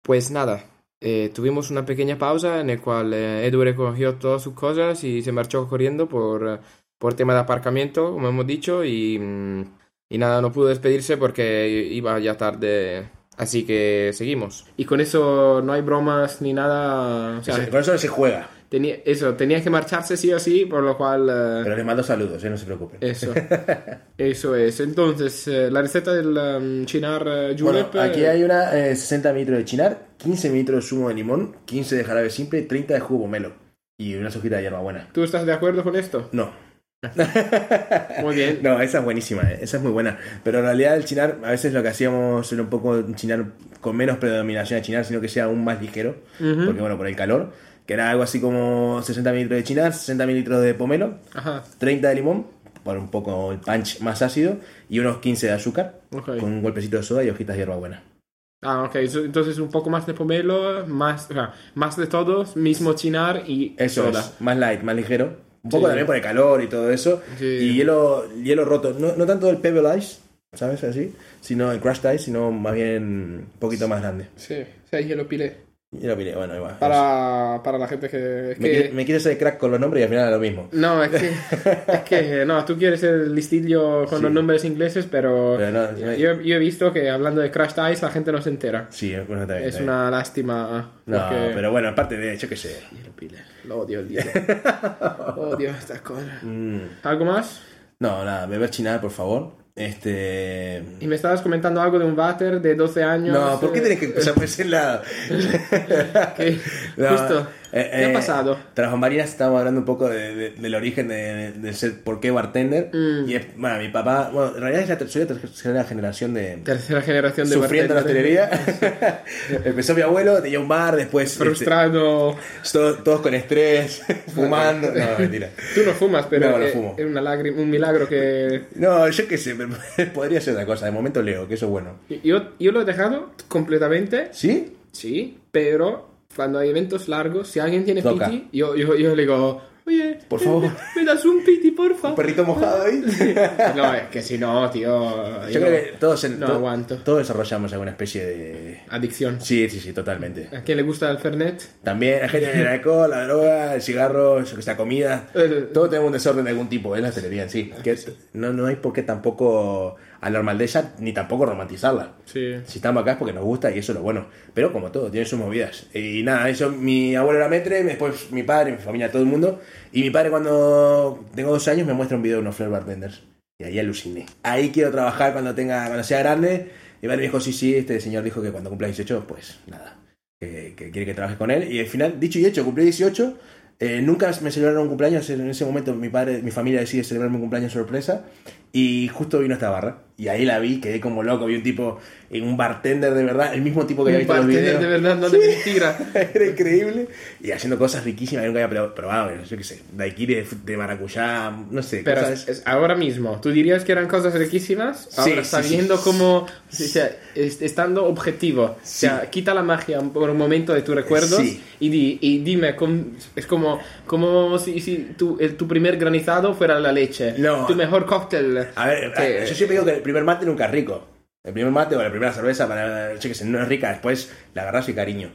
Pues nada, eh, tuvimos una pequeña pausa en la cual eh, Edu recogió todas sus cosas y se marchó corriendo por, por tema de aparcamiento, como hemos dicho, y, mm, y nada, no pudo despedirse porque iba ya tarde. Así que seguimos. Y con eso no hay bromas ni nada. O sea, Con eso se juega. Tenía, eso, tenía que marcharse sí o sí, por lo cual... eh, Pero les mando saludos, eh, no se preocupen. eso, (laughs) eso es. Entonces, eh, la receta del um, chinar eh, Bueno, julep... aquí eh, hay una eh, 60 mililitros de chinar, 15 mililitros de zumo de limón, 15 de jarabe simple, 30 de jugo pomelo y una hojita de hierbabuena. ¿Tú estás de acuerdo con esto? No. (laughs) Muy bien. No, esa es buenísima, eh, esa es muy buena. Pero en realidad el chinar, a veces lo que hacíamos era un poco un chinar con menos predominación de chinar, sino que sea aún más ligero, Ujú. porque bueno, por el calor, que era algo así como 60 mililitros de chinar, 60 mililitros de pomelo, Ajá. 30 de limón, por un poco el punch más ácido, y unos 15 de azúcar, Ok. con un golpecito de soda y hojitas de hierbabuena. Ah, ok. Entonces un poco más de pomelo, más, o sea, más de todos, mismo chinar y Eso soda. es, más light, más ligero. Un poco Sí. también por el calor y todo eso. Sí. Y hielo, hielo roto. No, no tanto el Pebble Ice, ¿sabes? Así. Sino el Crushed Ice, sino más bien un poquito más grande. Sí, sí, yo lo pilé. Hielo pile, bueno, igual. Para, para la gente que... Me, que- quiere- me quieres hacer crack con los nombres y al final es lo mismo. No, es que, (laughs) es que no, tú quieres el listillo con Sí. los nombres ingleses, pero, Pero no, no- yo, yo he visto que hablando de Crash Ice la gente no se entera. Sí, bueno. Es una lástima. No, porque- pero bueno, aparte de, yo qué sé. Lo odio el hielo. (laughs) odio estas cosas. Mm, ¿Algo más? no, nada, beber chinar, por favor. Este. Y me estabas comentando algo de un váter de 12 años. No, ¿por qué eh, tenés que (laughs) empezar por ese lado? (laughs) No, Justo. Eh, ¿Qué ha eh, pasado? Tras bambalinas estábamos hablando un poco de- de- del origen de, de- ser por qué bartender. Mm. Y es, bueno, mi papá, bueno, en realidad es la ter- soy la tercera generación de. Tercera generación de Sufriendo la hostelería. (laughs) Empezó mi abuelo, tenía un bar, después. este, Frustrado. todos, todos con estrés, (laughs) fumando. No, (laughs) mentira. Tú no fumas, pero No, no eh, fumo. es una lágrima, un milagro que... No, yo qué sé, podría ser otra cosa. De momento leo, que eso es bueno. Yo, yo lo he dejado completamente, ¿Sí? sí, pero cuando hay eventos largos, si alguien tiene Toca. piti, yo, yo, yo le digo, oye, Por me- favor. Me, (laughs) me das un piti, porfa. Un perrito mojado ahí. (laughs) No, es que si no, tío... Yo creo que todos, en- no to- aguanto. todos desarrollamos alguna especie de. Adicción. Sí, sí, sí, totalmente. ¿A quién le gusta el Fernet? También la gente el alcohol, la droga, el cigarro, eso que está comida. Todos tenemos un desorden de algún tipo, es la hostelería en sí. Que no, no hay por qué tampoco hablar de ella, ni tampoco romantizarla. Sí. Si estamos acá es porque nos gusta y eso es lo bueno. Pero como todo, tiene sus movidas. Y nada, eso, mi abuelo era metre, después mi padre, mi familia, todo el mundo. Y mi padre cuando tengo dos años me muestra un video de unos Flair Bartenders. Y ahí aluciné. Ahí quiero trabajar cuando tenga, cuando sea grande. Mi padre me dijo, sí, sí, este señor dijo que cuando cumpla 18, pues nada. Que, que quiere que trabaje con él. Y al final, dicho y hecho, cumplí 18. Eh, nunca me celebraron un cumpleaños. En ese momento mi padre, mi familia decide celebrarme un cumpleaños sorpresa. Y justo vino esta barra. Y ahí la vi, quedé como loco. Vi un tipo, eh, un bartender de verdad, el mismo tipo que había visto en los bartender videos. de verdad, no de (laughs) mentira. Era increíble. Y haciendo cosas riquísimas que nunca había pro- probado. Yo qué sé, daiquiri de, de maracuyá, no sé. Pero cosas- es- ahora mismo, ¿tú dirías que eran cosas riquísimas? Sí, Ahora, sí, sabiendo sí. cómo, o sea, es- estando objetivo, o sea, quita la magia por un momento de tus recuerdos Sí. y, di- y dime, es como, como si, si tu, tu primer granizado fuera la leche, No. tu mejor cóctel. A ver, que- yo siempre digo que el primer mate nunca es rico. El primer mate o la primera cerveza, para, yo qué sé, no es rica, después la agarras y cariño.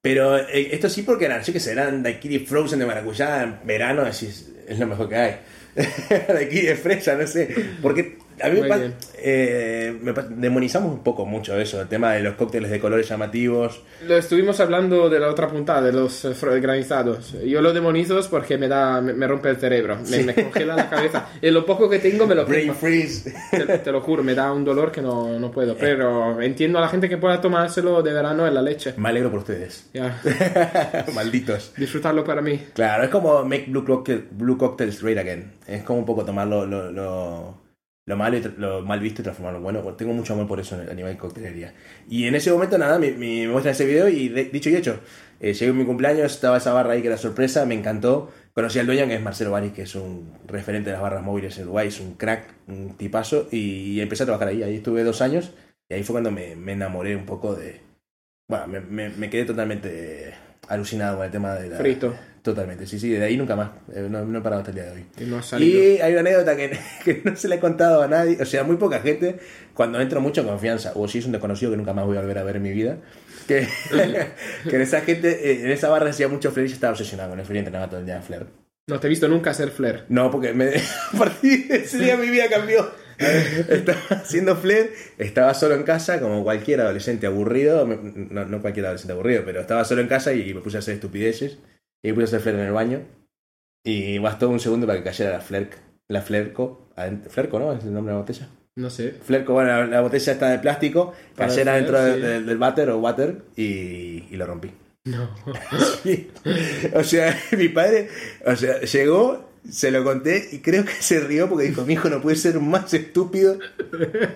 Pero eh, esto sí porque eran, yo qué sé, eran daiquiri frozen de maracuyá en verano, decís, es lo mejor que hay. (laughs) daiquiri de fresa, no sé. Porque a mí me, eh, me demonizamos un poco mucho eso, el tema de los cócteles de colores llamativos. Lo estuvimos hablando de la otra punta, de los eh, granizados. Yo lo demonizo porque me da, me, me rompe el cerebro, me, me congela la cabeza. Y lo poco que tengo me lo (laughs) Brain freeze. Te, te lo juro, me da un dolor que no, no puedo. Pero entiendo a la gente que pueda tomárselo de verano en la leche. Me alegro por ustedes. Ya, (laughs) Malditos. disfrutarlo para mí. Claro, es como make blue, cocktail, blue cocktails great again. Es como un poco tomar lo, lo, lo, lo malo y lo mal visto y transformarlo en bueno. Tengo mucho amor por eso a nivel coctelería. Y en ese momento, nada, me, me muestran ese video y de- dicho y hecho, eh, llegué a mi cumpleaños, estaba esa barra ahí que era sorpresa, me encantó. Conocí al dueño que es Marcelo Baris, que es un referente de las barras móviles en Uruguay, es un crack, un tipazo, y empecé a trabajar ahí. Ahí estuve dos años y ahí fue cuando me, me enamoré un poco de... Bueno, me, me, me quedé totalmente alucinado con el tema de la... Frito. Totalmente, sí, sí, de ahí nunca más. Eh, No, no he parado hasta el día de hoy. Y. Y hay una anécdota que, (laughs) que no se le he contado a nadie, o sea, muy poca gente, cuando entro mucho en confianza, o si es un desconocido que nunca más voy a volver a ver en mi vida, que, (laughs) que en esa gente, eh, en esa barra hacía mucho flair y yo estaba obsesionado con el flair y entrenaba todo el día en flair. No te he visto nunca hacer flair. No, porque me, (laughs) a partir de ese día mi vida cambió. Estaba haciendo flair, estaba solo en casa, como cualquier adolescente aburrido, no, no cualquier adolescente aburrido, pero estaba solo en casa y me puse a hacer estupideces. Y puse hacer flair en el baño. Y bastó un segundo para que cayera la flerc, la flerco, flerco, ¿no? Es el nombre de la botella. No sé. Flerco, bueno, la, la botella está de plástico, Para cayera el dentro de- de- del váter o water y, y lo rompí. No. (laughs) Sí. O sea, (laughs) mi padre, o sea, llegó, se lo conté y creo que se rió porque dijo, mi hijo no puede ser más estúpido. (laughs)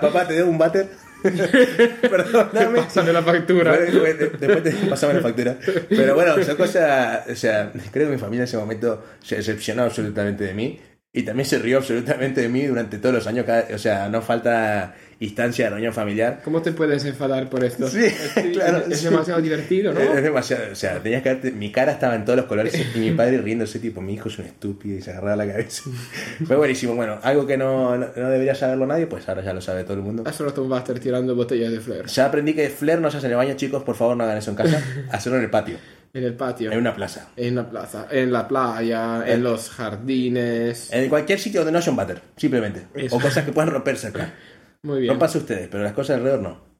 Papá, te debo un váter. (laughs) Perdóname. (laughs) Pásame la factura. Después te pasame la factura. Pero bueno, son cosas. O sea, creo que mi familia en ese momento se decepcionó absolutamente de mí. Y también se rió absolutamente de mí durante todos los años. cada- o sea, no falta instancia de reunión familiar. ¿Cómo te puedes enfadar por esto? Sí, (laughs) claro, Es sí. demasiado divertido, ¿no? Es demasiado. O sea, tenías que verte- Mi cara estaba en todos los colores y mi padre riéndose, tipo, mi hijo es un estúpido y se agarraba la cabeza. (laughs) Fue buenísimo. Bueno, algo que no, no, no debería saberlo nadie, pues ahora ya lo sabe todo el mundo. Roto un váter tirando botellas de flair. Ya aprendí que flair no se hace en el baño, chicos. Por favor, no hagan eso en casa. (laughs) Hacerlo en el patio, En el patio. en una plaza. En la plaza, en la playa, en los jardines. En cualquier sitio donde no haya un váter, simplemente. Eso. O cosas que puedan romperse acá. (laughs) Muy bien. No pasa ustedes, pero las cosas alrededor no.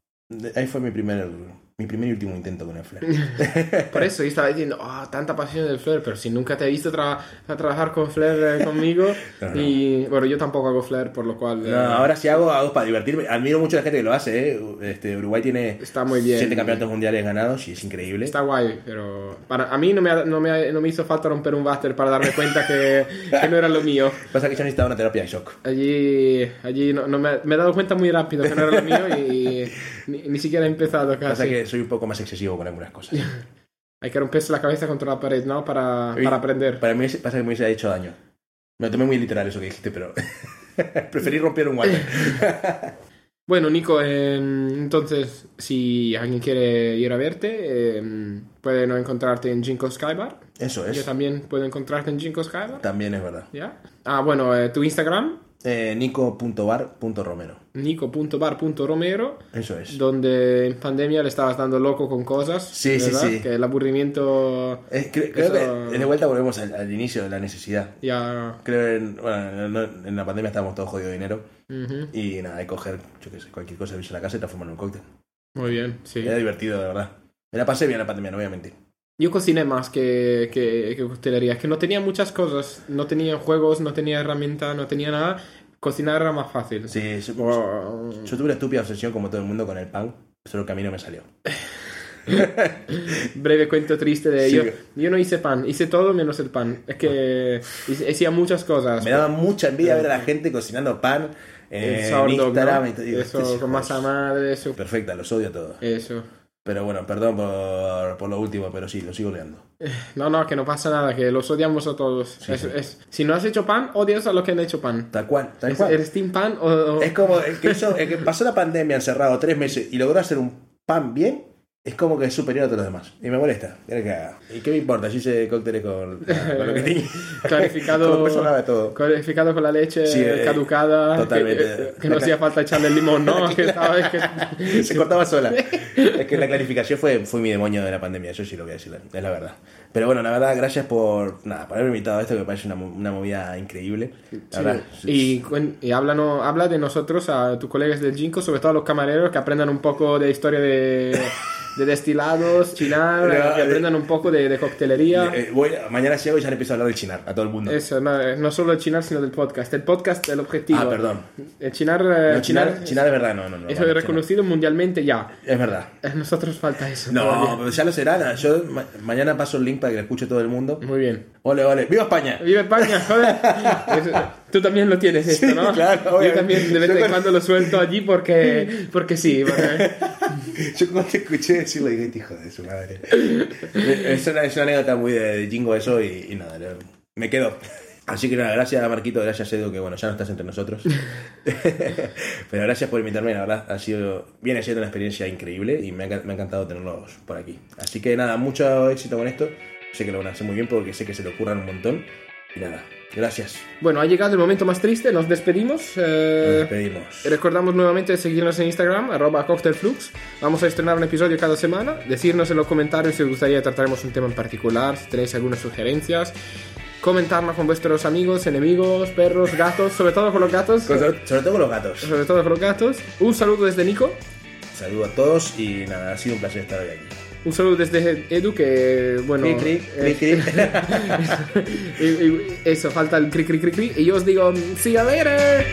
Ahí fue mi primer, mi primer y último intento con el flair. (laughs) Por eso yo estaba diciendo, ah, tanta pasión del flair, pero si nunca te he visto tra- a trabajar con flair eh, conmigo. (laughs) No, no. Y bueno, yo tampoco hago flair, por lo cual. eh, No, ahora sí hago, hago para divertirme. Admiro mucho a la gente que lo hace, ¿eh? Este, Uruguay tiene Está muy bien. siete campeonatos mundiales ganados y es increíble. Está guay, pero para, a mí no me, no, me, no me hizo falta romper un váter para darme cuenta que, (laughs) que no era lo mío. Pasa que yo necesitaba una terapia de shock. Allí, allí no, no me, me he dado cuenta muy rápido que no era lo mío y ni, ni siquiera he empezado Pasa casi. que soy un poco más excesivo con algunas cosas. (laughs) Hay que romperse la cabeza contra la pared, ¿no? Para, para aprender. Para mí pasa que me hubiese hecho daño. Me lo tomé muy literal eso que dijiste, pero (laughs) preferí romper un water. (laughs) Bueno, Nico, eh, entonces, si alguien quiere ir a verte, eh, pueden encontrarte en Jinko Skybar. Eso Yo es. también puedo encontrarte en Jinko Skybar. También es verdad. ¿Ya? Ah, bueno, eh, tu Instagram, Eh, Nico.bar.romero. nico.bar.romero, Eso es. donde en pandemia le estabas dando loco con cosas. Sí, sí, ¿verdad? sí. Que el aburrimiento cre- creo Eso- que de vuelta volvemos al, al inicio de la necesidad. ya... Creo que en, bueno, no- en la pandemia estábamos todos jodidos de dinero y nada, hay que coger, yo qué sé, cualquier cosa, irse a la casa y transformarlo en un cóctel. Muy bien, sí. Era divertido, de verdad. Me la pasé bien la pandemia, no voy a mentir. Yo cociné más que, que, que coctelería. Es que no tenía muchas cosas. No tenía juegos, no tenía herramienta, no tenía nada. Cocinar era más fácil. Sí, yo, Oh, yo tuve una estúpida obsesión como todo el mundo con el pan, solo que a mí no me salió. (laughs) breve cuento triste de Sí. yo. Yo no hice pan, hice todo menos el pan. Es que hice- hacía muchas cosas. Me daba mucha envidia ver a la gente cocinando pan eh, el en Instagram ¿no? y. Digo, Eso, estos con masa madre, eso. Perfecta, los odio a todos. Eso. Pero bueno, perdón por, por lo último, pero sí, lo sigo odiando. No, no, que no pasa nada, que los odiamos a todos. Sí, Es- sí. es- si no has hecho pan, odias a los que han hecho pan. Tal cual, tal cual. ¿Eres team pan o...? o- Es como el que, (laughs) hizo- el que pasó la pandemia encerrado tres meses y logró hacer un pan bien, es como que es superior a todos los demás. Y me molesta. ¿Y qué me importa? Si hice cócteles con, con lo que (laughs) tenía. Clarificado, todo. clarificado con la leche Sí, eh, caducada. totalmente. Que, eh, que no hacía falta echarle el limón, ¿no? (laughs) que estaba, es que- Se cortaba sola. Es que la clarificación fue, fue mi demonio de la pandemia, eso sí lo voy a decir, es la verdad. Pero bueno, la verdad, gracias por, nada, por haberme invitado a esto, que me parece una, una movida increíble. La Sí. Y, y háblanos- habla de nosotros a tus colegas del Ginkgo, sobre todo a los camareros, que aprendan un poco de historia de, de destilados, (laughs) chinar, No, que eh, aprendan un poco de, de coctelería. Eh, voy, mañana llego y ya le empiezo a hablar del chinar a todo el mundo. Eso, no, eh, no solo el chinar, sino del podcast. El podcast, el objetivo. Ah, perdón. El chinar, No, chinar, chinar- chinar es verdad, no, no, no. eso vale, es reconocido mundialmente ya. chinar. Es verdad. A nosotros falta eso. No, todavía. pero ya lo será. Yo ma- mañana paso el link para que lo escuche todo el mundo. Muy bien. Ole, ole. ¡Viva España! Viva España, joder. (laughs) Tú también lo tienes esto, Sí, ¿no? claro, Yo obviamente. también de vez Yo en cuando lo suelto allí porque, porque sí. porque- (laughs) Yo cuando te escuché decirlo dije, "Este hijo de su madre. es, una, es una anécdota muy de, jingo eso y, y nada, me quedo. Así que nada, gracias Marquito, gracias Edu, que bueno, ya no estás entre nosotros. (laughs) Pero gracias por invitarme, la verdad, ha sido, viene siendo una experiencia increíble y me ha, me ha encantado tenerlos por aquí. Así que nada, mucho éxito con esto. Sé que lo van a hacer muy bien porque sé que se le ocurran un montón. Y nada, gracias. Bueno, ha llegado el momento más triste, nos despedimos. Nos eh, despedimos. Recordamos nuevamente seguirnos en Instagram, arroba cocktailflux. Vamos a estrenar un episodio cada semana. Decirnos en los comentarios si os gustaría que tratáramos un tema en particular, si tenéis algunas sugerencias. Comentarnos con vuestros amigos, enemigos, perros, gatos, sobre todo con los gatos. Sobre, sobre todo con los gatos. Sobre todo con los gatos. Un saludo desde Nico. Saludo a todos y nada, ha sido un placer estar hoy aquí. Un saludo desde Edu que, bueno... Cri, cri, eh, (laughs) eso, falta el cri cri cri cri. Y yo os digo, see you later.